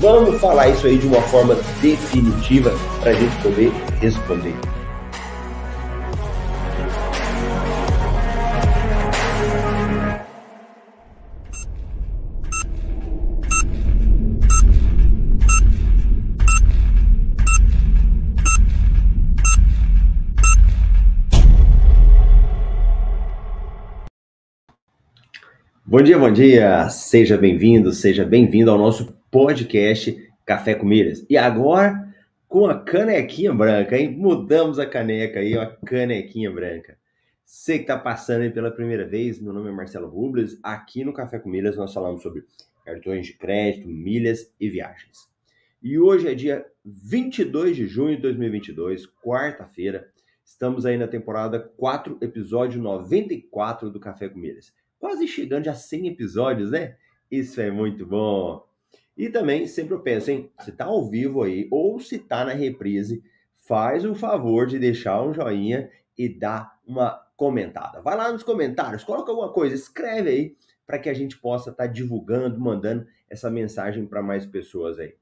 Vamos falar isso aí de uma forma definitiva para a gente poder responder. Bom dia, bom dia. Seja bem-vindo, seja bem-vindo ao nosso podcast Café com Milhas. E agora com a canequinha branca, hein? Mudamos a caneca aí, ó, a canequinha branca. Você que está passando aí pela primeira vez, meu nome é Marcelo Rubles. Aqui no Café com Milhas nós falamos sobre cartões de crédito, milhas e viagens. E hoje é dia 22 de junho de 2022, quarta-feira. Estamos aí na temporada 4, episódio 94 do Café com Milhas. Quase chegando a 100 episódios, né? Isso é muito bom. E também sempre hein? Se tá ao vivo aí ou se tá na reprise, faz o favor de deixar um joinha e dar uma comentada. Vai lá nos comentários, coloca alguma coisa, escreve aí para que a gente possa estar tá divulgando, mandando essa mensagem para mais pessoas aí.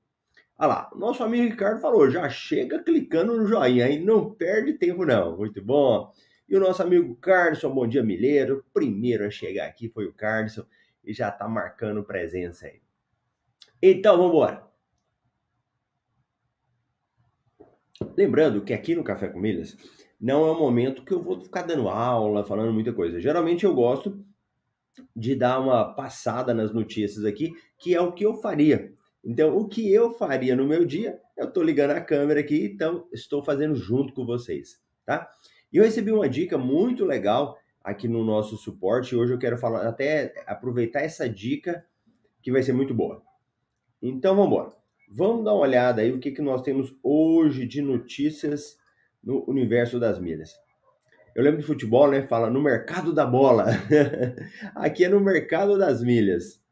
Olha lá, nosso amigo Ricardo falou, já chega clicando no joinha aí, não perde tempo não. Muito bom. E o nosso amigo Carlson, bom dia milheiro, primeiro a chegar aqui foi o Carlson e já tá marcando presença aí. Então, vamos embora. Lembrando que aqui no Café com Milhas não é um momento que eu vou ficar dando aula, falando muita coisa. Geralmente eu gosto de dar uma passada nas notícias aqui, que é o que eu faria. Então, o que eu faria no meu dia, eu estou ligando a câmera aqui, então estou fazendo junto com vocês, tá? E eu recebi uma dica muito legal aqui no nosso suporte. Hoje eu quero falar, até aproveitar essa dica que vai ser muito boa. Então vamos embora. Vamos dar uma olhada aí o que, que nós temos hoje de notícias no universo das milhas. Eu lembro de futebol, né? Fala no mercado da bola. Aqui é no mercado das milhas.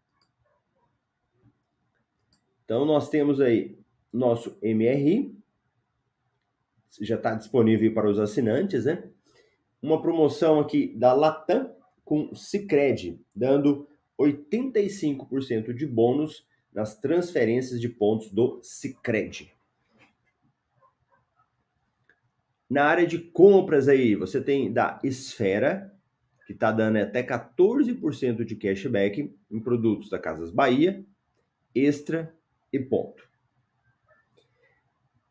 Então nós temos aí nosso MRI, já está disponível para os assinantes, né? Uma promoção aqui da Latam com Cicred, dando 85% de bônus nas transferências de pontos do Sicredi. Na área de compras aí, você tem da Esfera, que está dando até 14% de cashback em produtos da Casas Bahia, Extra e Ponto.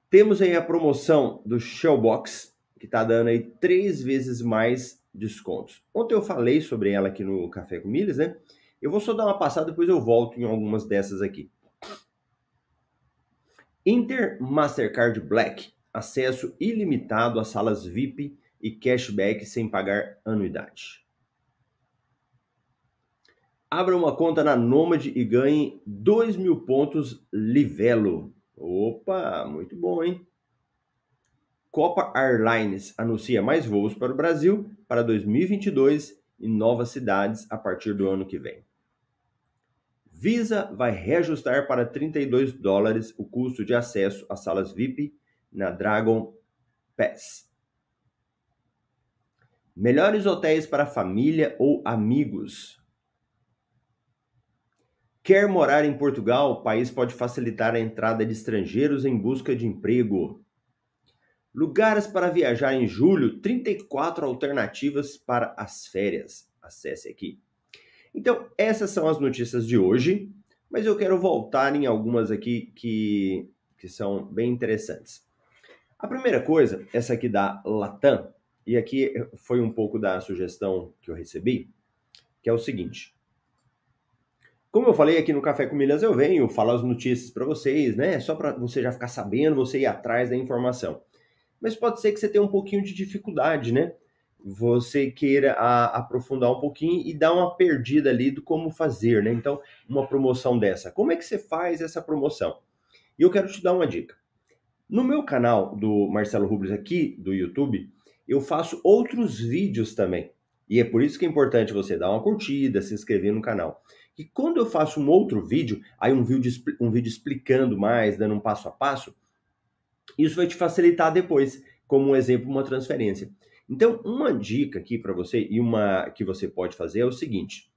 Temos aí a promoção do Shellbox, que está dando aí três vezes mais descontos. Ontem eu falei sobre ela aqui no Café com Milhas, né? Eu vou só dar uma passada, depois eu volto em algumas dessas aqui. Inter Mastercard Black, acesso ilimitado a salas VIP e cashback sem pagar anuidade. Abra uma conta na Nomad e ganhe 2 mil pontos Livelo. Opa, muito bom, hein? Copa Airlines anuncia mais voos para o Brasil para 2022 e novas cidades a partir do ano que vem. Visa vai reajustar para 32 dólares o custo de acesso às salas VIP na Dragon Pass. Melhores hotéis para família ou amigos. Quer morar em Portugal? O país pode facilitar a entrada de estrangeiros em busca de emprego. Lugares para viajar em julho, 34 alternativas para as férias. Acesse aqui. Então, essas são as notícias de hoje, mas eu quero voltar em algumas aqui que, que são bem interessantes. A primeira coisa, essa aqui da Latam, e aqui foi um pouco da sugestão que eu recebi, que é o seguinte. Como eu falei aqui no Café com Milhas, eu venho falar as notícias para vocês, né? Só para você já ficar sabendo, você ir atrás da informação. Mas pode ser que você tenha um pouquinho de dificuldade, né? Você queira a, aprofundar um pouquinho e dar uma perdida ali do como fazer, né? Então, uma promoção dessa. Como é que você faz essa promoção? E eu quero te dar uma dica. No meu canal do Marcelo Rubles aqui do YouTube, eu faço outros vídeos também. E é por isso que é importante você dar uma curtida, se inscrever no canal. E quando eu faço um outro vídeo, aí um vídeo, um vídeo explicando mais, dando um passo a passo, isso vai te facilitar depois, como um exemplo, uma transferência. Então, uma dica aqui para você e uma que você pode fazer é o seguinte: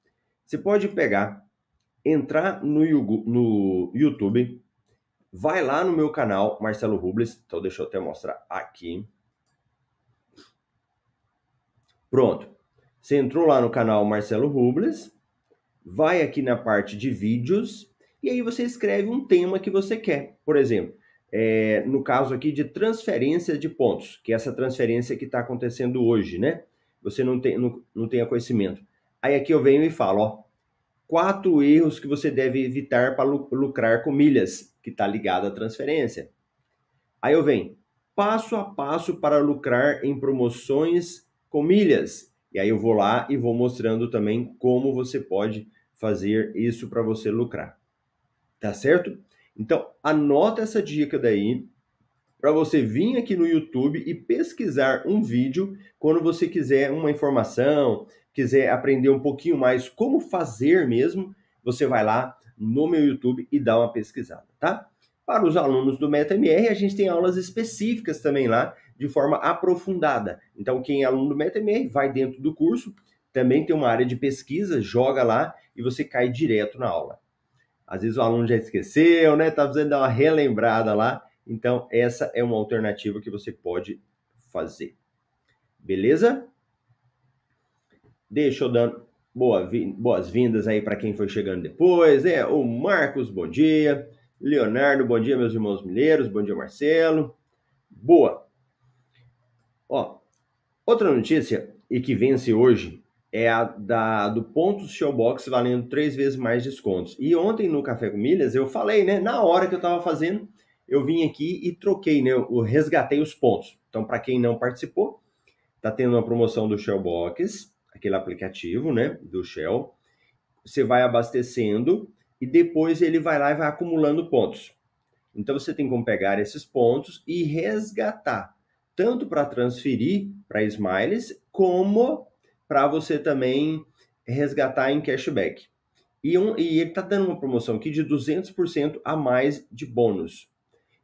você pode pegar, entrar no, no YouTube, vai lá no meu canal, Marcelo Rubles. Então, deixa eu até mostrar aqui. Pronto. Você entrou lá no canal Marcelo Rubles, vai aqui na parte de vídeos e aí você escreve um tema que você quer. Por exemplo, é, no caso aqui de transferência de pontos, que é essa transferência que está acontecendo hoje, né? Você não tem, não, não tem conhecimento. Aí aqui eu venho e falo, ó, quatro erros que você deve evitar para lucrar com milhas, que está ligado à transferência. Aí eu venho, passo a passo para lucrar em promoções com milhas. E aí eu vou lá e vou mostrando também como você pode fazer isso para você lucrar. Tá certo? Então, anota essa dica daí para você vir aqui no YouTube e pesquisar um vídeo quando você quiser uma informação, quiser aprender um pouquinho mais como fazer mesmo, você vai lá no meu YouTube e dá uma pesquisada, tá? Para os alunos do MetaMR, a gente tem aulas específicas também lá, de forma aprofundada. Então, quem é aluno do MetaMR, vai dentro do curso, também tem uma área de pesquisa, joga lá e você cai direto na aula. Às vezes o aluno já esqueceu, né? Tá precisando dar uma relembrada lá. Então, essa é uma alternativa que você pode fazer. Beleza? Deixa eu dar boas-vindas aí para quem foi chegando depois. É o Marcos, bom dia. Leonardo, bom dia, meus irmãos mineiros. Bom dia, Marcelo. Boa. Ó, outra notícia e que vence hoje é a da, do pontos Showbox valendo três vezes mais descontos. E ontem no Café com Milhas eu falei, né? Na hora que eu estava fazendo, eu vim aqui e troquei, né? Eu resgatei os pontos. Então, para quem não participou, tá tendo uma promoção do Shellbox, aquele aplicativo, né? Do Shell. Você vai abastecendo e depois ele vai lá e vai acumulando pontos. Então você tem como pegar esses pontos e resgatar, tanto para transferir para Smiles, como para você também resgatar em cashback. E, um, e ele está dando uma promoção aqui de 200% a mais de bônus.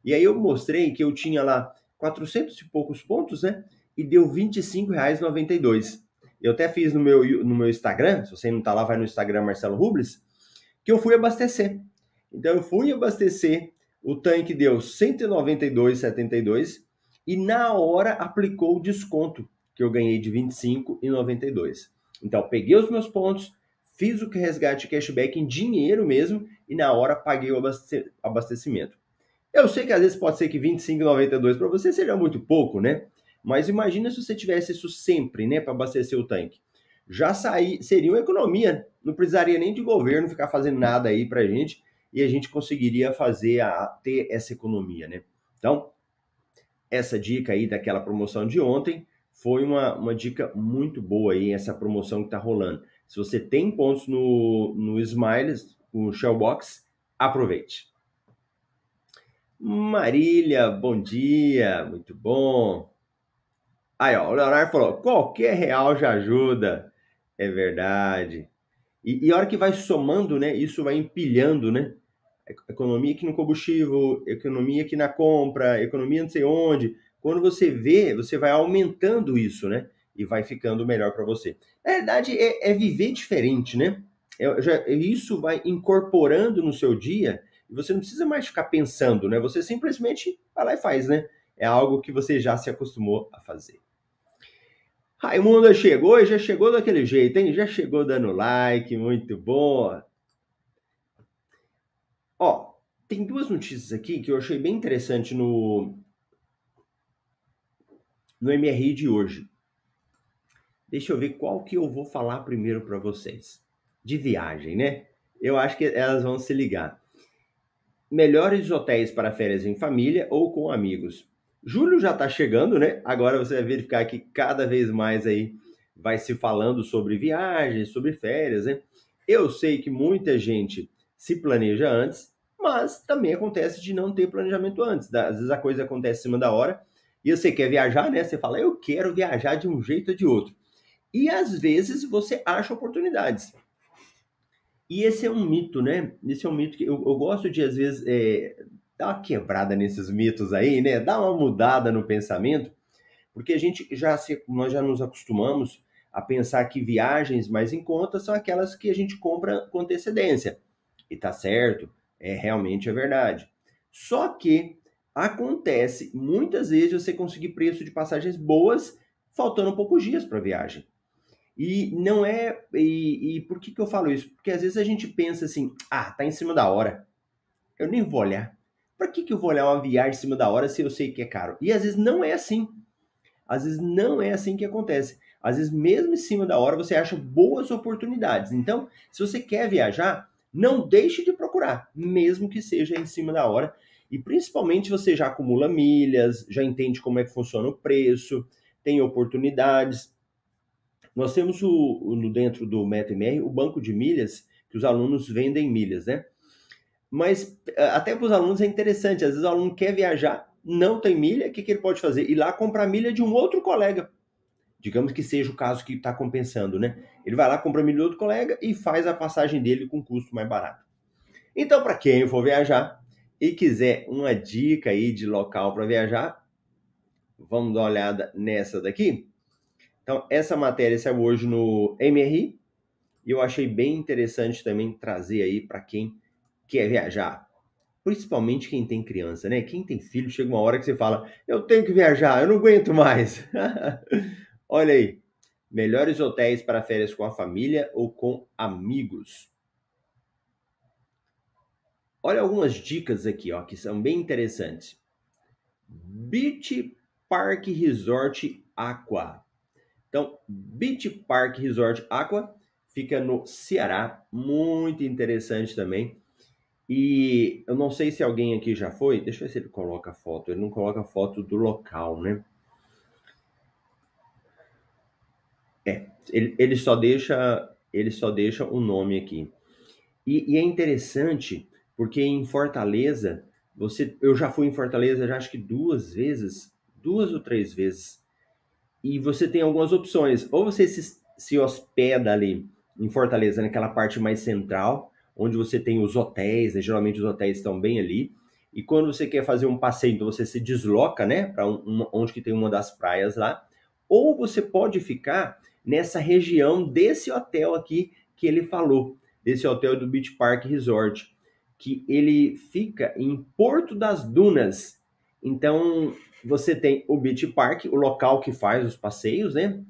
E aí eu mostrei que eu tinha lá 400 e poucos pontos, né? E deu R$ 25,92. Eu até fiz no meu, no meu Instagram, se você não está lá, vai no Instagram Marcelo Rubles, que eu fui abastecer. Então eu fui abastecer, o tanque deu 192,72 e na hora aplicou o desconto que eu ganhei de 25,92. Então, peguei os meus pontos, fiz o resgate cashback em dinheiro mesmo e na hora paguei o abastecimento. Eu sei que às vezes pode ser que 25,92 para você seja muito pouco, né? Mas imagina se você tivesse isso sempre, né, para abastecer o tanque. Já sair, seria uma economia, não precisaria nem de governo ficar fazendo nada aí para gente e a gente conseguiria fazer a ter essa economia, né? Então, essa dica aí daquela promoção de ontem, foi uma, uma dica muito boa aí, essa promoção que está rolando. Se você tem pontos no, no Smiles, no Shellbox, aproveite. Marília, bom dia, muito bom. Aí, ó, o Leonardo falou: qualquer real já ajuda. É verdade. E, e a hora que vai somando, né? Isso vai empilhando, né? Economia aqui no combustível, economia aqui na compra, economia não sei onde. Quando você vê, você vai aumentando isso, né? E vai ficando melhor para você. Na verdade, é, é, viver diferente, né? É, já, isso vai incorporando no seu dia e você não precisa mais ficar pensando, né? Você simplesmente vai lá e faz, né? É algo que você já se acostumou a fazer. Raimunda chegou e já chegou daquele jeito, hein? Já chegou dando like, muito bom. Ó, tem duas notícias aqui que eu achei bem interessante no, no MRI de hoje. Deixa eu ver qual que eu vou falar primeiro para vocês. De viagem, né? Eu acho que elas vão se ligar. Melhores hotéis para férias em família ou com amigos. Julho já está chegando, né? Agora você vai verificar que cada vez mais aí vai se falando sobre viagens, sobre férias, né? Eu sei que muita gente se planeja antes, mas também acontece de não ter planejamento antes. Às vezes a coisa acontece em cima da hora e você quer viajar, né? Você fala, eu quero viajar de um jeito ou de outro. E às vezes você acha oportunidades. E esse é um mito, né? Esse é um mito que eu, eu gosto de, às vezes, é, dar uma quebrada nesses mitos aí, né? Dar uma mudada no pensamento, porque a gente já se, nós já nos acostumamos a pensar que viagens mais em conta são aquelas que a gente compra com antecedência. E tá certo, é realmente é verdade. Só que acontece muitas vezes você conseguir preço de passagens boas faltando poucos dias para a viagem. E não é. E, e, por que, que eu falo isso? Porque às vezes a gente pensa assim: ah, tá em cima da hora. Eu nem vou olhar. Para que, que eu vou olhar uma viagem em cima da hora se eu sei que é caro? E às vezes não é assim. Às vezes não é assim que acontece. Às vezes, mesmo em cima da hora, você acha boas oportunidades. Então, se você quer viajar, não deixe de procurar, mesmo que seja em cima da hora. E principalmente você já acumula milhas, já entende como é que funciona o preço, tem oportunidades. Nós temos o, no dentro do MetaMR o banco de milhas, que os alunos vendem milhas, né? Mas eh, até para os alunos é interessante, às vezes o aluno quer viajar, não tem milha, o que, que ele pode fazer? Ir lá comprar milha de um outro colega. Digamos que seja o caso que está compensando, né? Ele vai lá, compra milha de outro colega e faz a passagem dele com custo mais barato. Então, para quem for viajar e quiser uma dica aí de local para viajar, vamos dar uma olhada nessa daqui. Então, essa matéria saiu hoje no MRI e eu achei bem interessante também trazer aí para quem quer viajar. Principalmente quem tem criança, né? Quem tem filho, chega uma hora que você fala: Eu tenho que viajar, eu não aguento mais. Olha aí, melhores hotéis para férias com a família ou com amigos. Olha algumas dicas aqui, ó, que são bem interessantes. Beach Park Resort Aqua. Então, Beach Park Resort Aqua fica no Ceará, muito interessante também. E eu não sei se alguém aqui já foi, deixa eu ver se ele coloca foto. Ele não coloca foto do local, né? É, ele, ele só deixa ele só deixa o nome aqui. E, e, é interessante porque em Fortaleza, você, eu já fui em Fortaleza já acho que duas vezes, duas ou três vezes e você tem algumas opções. Ou você se, se hospeda ali em Fortaleza, naquela parte mais central, onde você tem os hotéis, né? geralmente os hotéis estão bem ali. E quando você quer fazer um passeio, então você se desloca, né, para um, onde que tem uma das praias lá. Ou você pode ficar nessa região desse hotel aqui que ele falou, desse hotel do Beach Park Resort, que ele fica em Porto das Dunas. Então, você tem o Beach Park, o local que faz os passeios, né?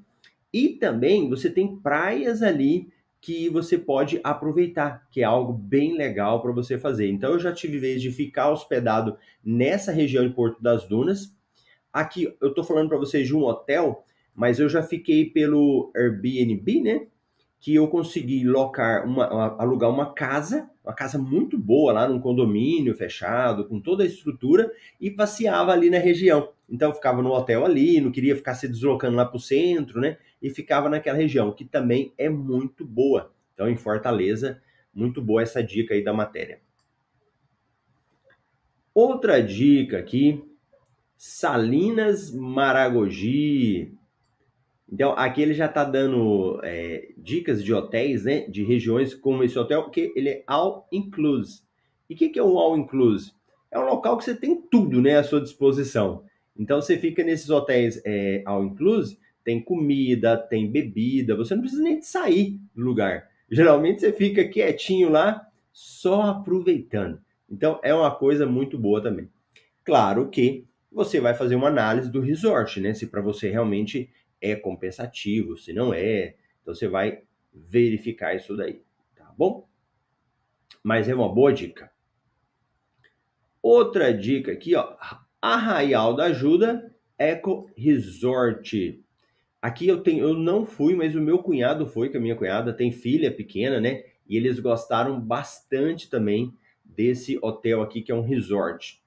E também você tem praias ali que você pode aproveitar, que é algo bem legal para você fazer. Então eu já tive vez de ficar hospedado nessa região de Porto das Dunas. Aqui eu estou falando para vocês de um hotel, mas eu já fiquei pelo Airbnb, né? Que eu consegui locar uma, alugar uma casa uma casa muito boa lá num condomínio fechado, com toda a estrutura, e passeava ali na região. Então ficava no hotel ali, não queria ficar se deslocando lá para o centro, né? E ficava naquela região, que também é muito boa. Então, em Fortaleza, muito boa essa dica aí da matéria. Outra dica aqui, Salinas Maragogi. Então, aqui ele já está dando é, dicas de hotéis, né? De regiões como esse hotel, porque ele é all inclusive. E o que, que é um all inclusive? É um local que você tem tudo, né, à sua disposição. Então, você fica nesses hotéis é, all inclusive, tem comida, tem bebida, você não precisa nem de sair do lugar. Geralmente você fica quietinho lá, só aproveitando. Então, é uma coisa muito boa também. Claro que você vai fazer uma análise do resort, né? Se para você realmente é compensativo, se não é. Então você vai verificar isso daí, tá bom? Mas é uma boa dica. Outra dica aqui, ó, Arraial da Ajuda Eco Resort. Aqui eu tenho, eu não fui, mas o meu cunhado foi, que a minha cunhada tem filha pequena, né? E eles gostaram bastante também desse hotel aqui que é um resort.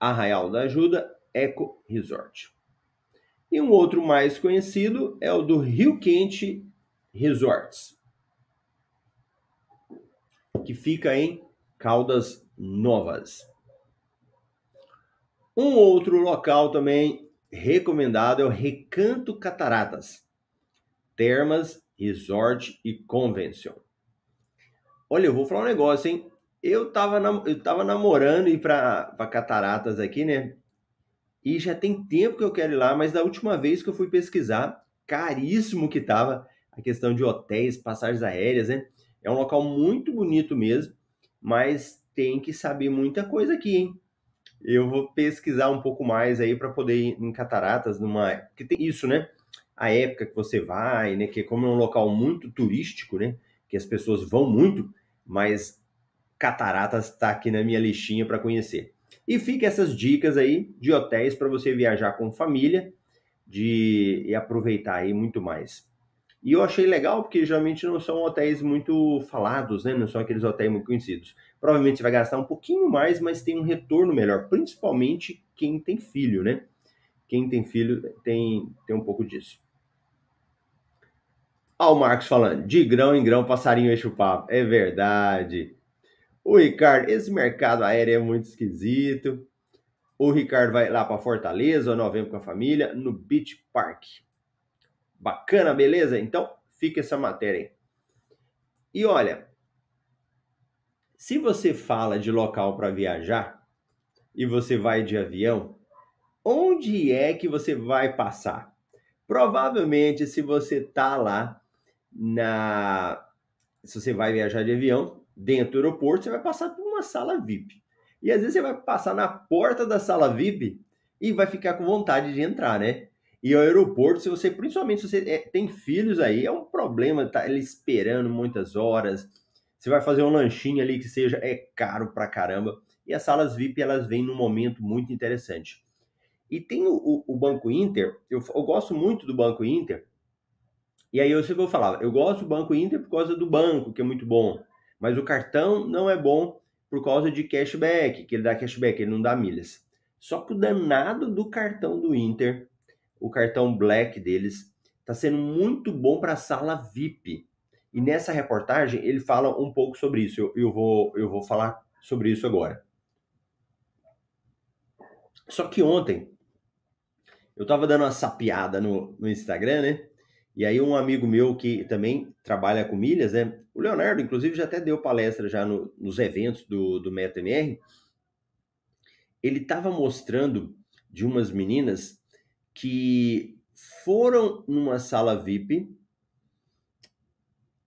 Arraial da Ajuda Eco Resort. E um outro mais conhecido é o do Rio Quente Resorts, que fica em Caldas novas. Um outro local também recomendado é o Recanto Cataratas, Termas, Resort e Convention. Olha, eu vou falar um negócio, hein? Eu tava, eu tava namorando ir para Cataratas aqui, né? E já tem tempo que eu quero ir lá, mas da última vez que eu fui pesquisar, caríssimo que tava a questão de hotéis, passagens aéreas, né? É um local muito bonito mesmo, mas tem que saber muita coisa aqui, hein? Eu vou pesquisar um pouco mais aí para poder ir em Cataratas, numa. Porque tem isso, né? A época que você vai, né? Que como é um local muito turístico, né? Que as pessoas vão muito, mas Cataratas está aqui na minha listinha para conhecer. E fica essas dicas aí de hotéis para você viajar com família de e aproveitar aí muito mais. E eu achei legal porque geralmente não são hotéis muito falados, né? Não são aqueles hotéis muito conhecidos. Provavelmente você vai gastar um pouquinho mais, mas tem um retorno melhor, principalmente quem tem filho, né? Quem tem filho tem, tem um pouco disso. Olha o Marcos falando, de grão em grão, passarinho enche o papo. É verdade. O Ricardo, esse mercado aéreo é muito esquisito. O Ricardo vai lá para Fortaleza, novembro com a família, no Beach Park. Bacana, beleza? Então, fica essa matéria aí. E olha, se você fala de local para viajar e você vai de avião, onde é que você vai passar? Provavelmente, se você tá lá na. Se você vai viajar de avião, dentro do aeroporto, você vai passar por uma sala VIP. E às vezes você vai passar na porta da sala VIP e vai ficar com vontade de entrar, né? E o aeroporto, se você, principalmente se você é, tem filhos aí, é um problema tá ele esperando muitas horas. Você vai fazer um lanchinho ali que seja é caro pra caramba. E as salas VIP elas vêm num momento muito interessante. E tem o, o, o Banco Inter, eu, eu, gosto muito do Banco Inter. E aí eu sempre vou falar, eu gosto do Banco Inter por causa do banco, que é muito bom. Mas o cartão não é bom por causa de cashback, que ele dá cashback, ele não dá milhas. Só que o danado do cartão do Inter, o cartão Black deles, está sendo muito bom para a sala VIP. E nessa reportagem ele fala um pouco sobre isso. Eu, eu, vou, eu vou falar sobre isso agora. Só que ontem eu estava dando uma sapiada no, no Instagram, né? E aí um amigo meu que também trabalha com milhas, né? O Leonardo, inclusive, já até deu palestra já no, nos eventos do, do MetaMR. Ele estava mostrando de umas meninas que foram numa sala VIP.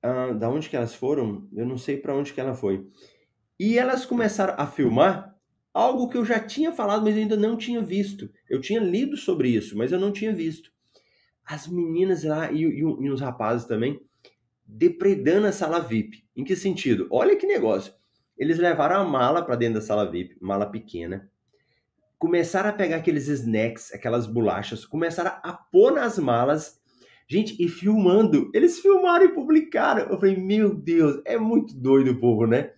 Ah, da onde que elas foram? Eu não sei para onde que ela foi. E elas começaram a filmar algo que eu já tinha falado, mas eu ainda não tinha visto. Eu tinha lido sobre isso, mas eu não tinha visto as meninas lá e, e, e os rapazes também depredando a sala VIP. Em que sentido? Olha que negócio. Eles levaram a mala para dentro da sala VIP, mala pequena. Começaram a pegar aqueles snacks, aquelas bolachas, começaram a pôr nas malas. Gente, e filmando. Eles filmaram e publicaram. Eu falei, meu Deus, é muito doido o povo, né?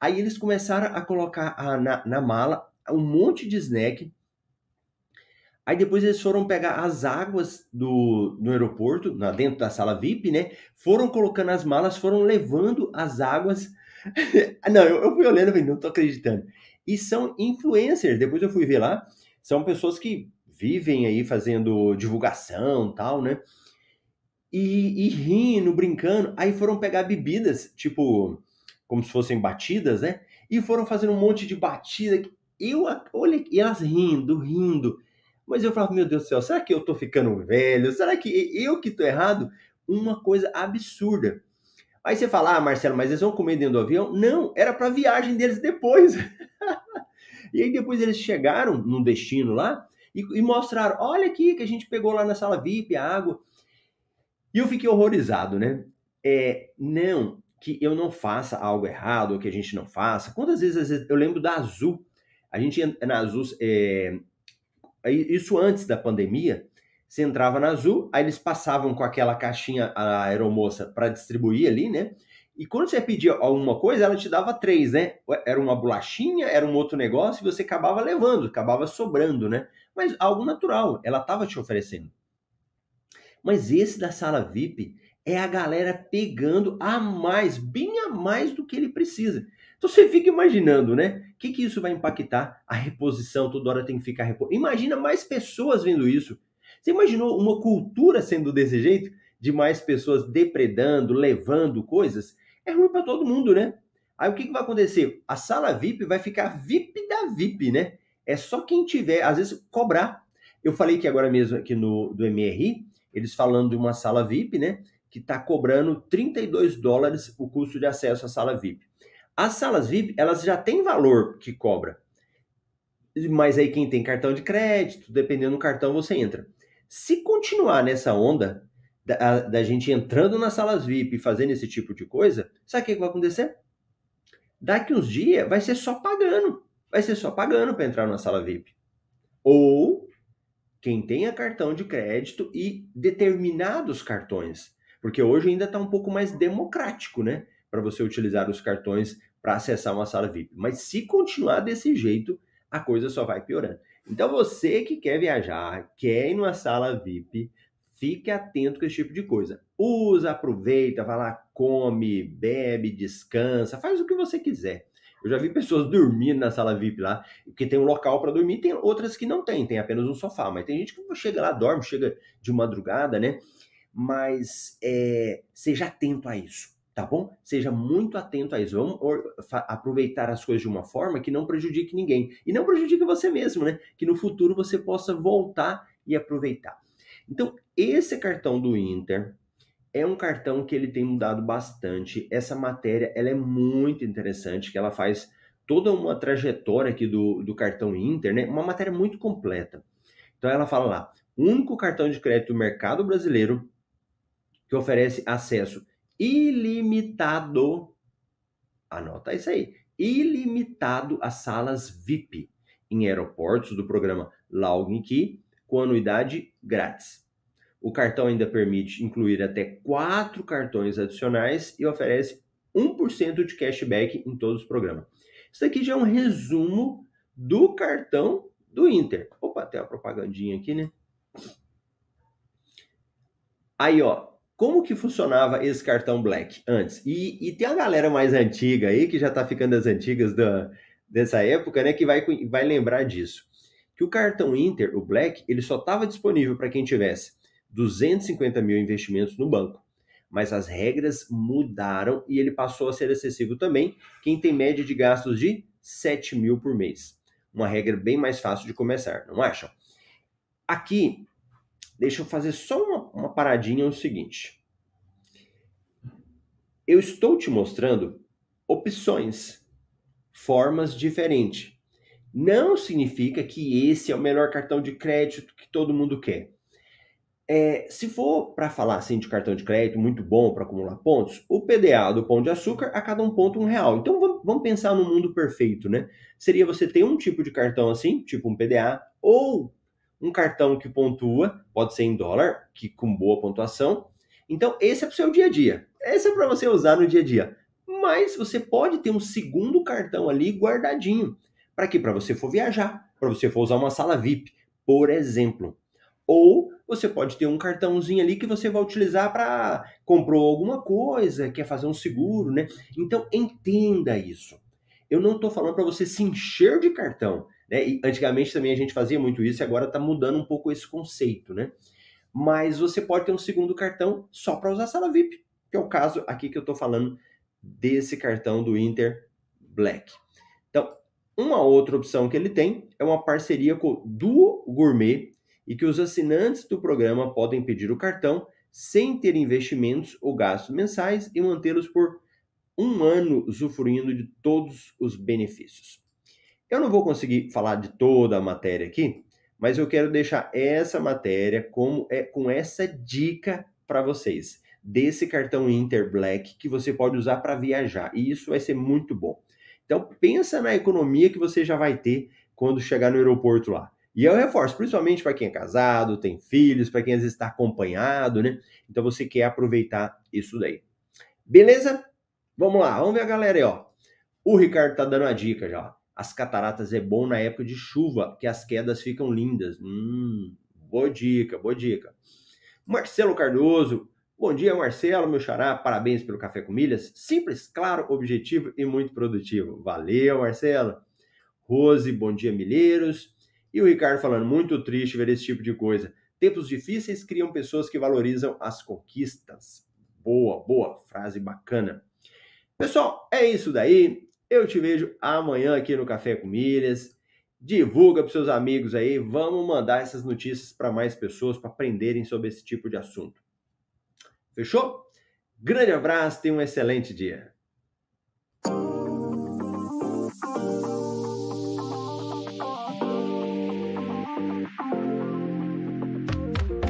Aí eles começaram a colocar a, na, na mala um monte de snack Aí depois eles foram pegar as águas do, do aeroporto, na, dentro da sala VIP, né? Foram colocando as malas, foram levando as águas. não, eu, eu, fui olhando e falei, não tô acreditando. E são influencers, depois eu fui ver lá, são pessoas que vivem aí fazendo divulgação tal, né? E, e rindo, brincando. Aí foram pegar bebidas, tipo, como se fossem batidas, né? E foram fazendo um monte de batida. Eu, olha, e elas rindo, rindo. Mas eu falava, meu Deus do céu, será que eu tô ficando velho? Será que eu que tô errado? Uma coisa absurda. Aí você fala, ah, Marcelo, mas eles vão comer dentro do avião? Não, era para viagem deles depois. e aí depois eles chegaram no destino lá e, e, mostraram, olha aqui que a gente pegou lá na sala VIP a água. E eu fiquei horrorizado, né? É, não que eu não faça algo errado ou que a gente não faça. Quantas vezes eu lembro da Azul? A gente na Azul é, isso antes da pandemia, você entrava na Azul, aí eles passavam com aquela caixinha a aeromoça para distribuir ali, né? E quando você pedia alguma coisa, ela te dava três, né? Era uma bolachinha, era um outro negócio, e você acabava levando, acabava sobrando, né? Mas algo natural, ela estava te oferecendo. Mas esse da sala VIP é a galera pegando a mais, bem a mais do que ele precisa. Então você fica imaginando, né? Que, que isso vai impactar? A reposição, toda hora tem que ficar repo... Imagina mais pessoas vendo isso. Você imaginou uma cultura sendo desse jeito? De mais pessoas depredando, levando coisas? É ruim para todo mundo, né? Aí o que, que vai acontecer? A sala VIP vai ficar VIP da VIP, né? É só quem tiver, às vezes, cobrar. Eu falei que agora mesmo aqui no do MRI, eles falando de uma sala VIP, né? Que está cobrando 32 dólares o custo de acesso à sala VIP. As salas VIP, elas já têm valor que cobra. Mas aí quem tem cartão de crédito, dependendo do cartão, você entra. Se continuar nessa onda da, da gente entrando nas salas VIP e fazendo esse tipo de coisa, sabe o que vai acontecer? Daqui uns dias vai ser só pagando. Vai ser só pagando para entrar na sala VIP. Ou quem tenha cartão de crédito e determinados cartões. Porque hoje ainda está um pouco mais democrático, né? Para você utilizar os cartões para acessar uma sala VIP. Mas se continuar desse jeito, a coisa só vai piorando. Então você que quer viajar, quer ir numa sala VIP, fique atento com esse tipo de coisa. Usa, aproveita, vai lá, come, bebe, descansa, faz o que você quiser. Eu já vi pessoas dormindo na sala VIP lá, porque tem um local para dormir, tem outras que não tem, tem apenas um sofá, mas tem gente que chega lá, dorme, chega de madrugada, né? Mas é, seja atento a isso tá bom? Seja muito atento a isso. Vamos aproveitar as coisas de uma forma que não prejudique ninguém. E não prejudique você mesmo, né? Que no futuro você possa voltar e aproveitar. Então, esse cartão do Inter é um cartão que ele tem mudado bastante. Essa matéria, ela é muito interessante, que ela faz toda uma trajetória aqui do, do cartão Inter, né? Uma matéria muito completa. Então, ela fala lá, único cartão de crédito do mercado brasileiro que oferece acesso ilimitado, anota isso aí, ilimitado a salas VIP em aeroportos do programa Login Key com anuidade grátis. O cartão ainda permite incluir até quatro cartões adicionais e oferece 1% de cashback em todos os programas. Isso aqui já é um resumo do cartão do Inter. Opa, tem uma propagandinha aqui, né? Aí, ó, como que funcionava esse cartão Black antes? E, e tem a galera mais antiga aí, que já está ficando das antigas da, dessa época, né, que vai, vai lembrar disso. Que o cartão Inter, o Black, ele só estava disponível para quem tivesse 250 mil investimentos no banco. Mas as regras mudaram e ele passou a ser acessível também quem tem média de gastos de 7 mil por mês. Uma regra bem mais fácil de começar, não acham? Aqui deixa eu fazer só uma, uma paradinha no seguinte. Eu estou te mostrando opções, formas diferentes. Não significa que esse é o melhor cartão de crédito que todo mundo quer. É, se for para falar assim de cartão de crédito muito bom para acumular pontos, o PDA do Pão de Açúcar a cada um ponto um real. Então vamos pensar no mundo perfeito, né? Seria você ter um tipo de cartão assim, tipo um PDA, ou um cartão que pontua, pode ser em dólar, que com boa pontuação. Então, esse é para o seu dia a dia. Esse é para você usar no dia a dia. Mas você pode ter um segundo cartão ali guardadinho. Para quê? Para você for viajar, para você for usar uma sala VIP, por exemplo. Ou você pode ter um cartãozinho ali que você vai utilizar para comprou alguma coisa, quer fazer um seguro, né? Então entenda isso. Eu não estou falando para você se encher de cartão. Né? E antigamente também a gente fazia muito isso e agora está mudando um pouco esse conceito, né? Mas você pode ter um segundo cartão só para usar sala VIP, que é o caso aqui que eu estou falando desse cartão do Inter Black. Então, uma outra opção que ele tem é uma parceria com Duo Gourmet e que os assinantes do programa podem pedir o cartão sem ter investimentos ou gastos mensais e mantê-los por um ano usufruindo de todos os benefícios. Eu não vou conseguir falar de toda a matéria aqui, mas eu quero deixar essa matéria como é com essa dica para vocês desse cartão Inter Black que você pode usar para viajar. E isso vai ser muito bom. Então pensa na economia que você já vai ter quando chegar no aeroporto lá. E eu reforço, principalmente para quem é casado, tem filhos, para quem às vezes está acompanhado, né? Então você quer aproveitar isso daí. Beleza? Vamos lá, vamos ver a galera aí, ó. O Ricardo tá dando a dica já. As cataratas é bom na época de chuva, que as quedas ficam lindas. Hum, boa dica, boa dica. Marcelo Cardoso, Bom dia, Marcelo, meu xará, parabéns pelo Café com Milhas. Simples, claro, objetivo e muito produtivo. Valeu, Marcelo. Rose, bom dia, milheiros. E o Ricardo falando, muito triste ver esse tipo de coisa. Tempos difíceis criam pessoas que valorizam as conquistas. Boa, boa, frase bacana. Pessoal, é isso daí. Eu te vejo amanhã aqui no Café com Milhas. Divulga para seus amigos aí. Vamos mandar essas notícias para mais pessoas para aprenderem sobre esse tipo de assunto. Fechou? Grande abraço, tenha um excelente dia.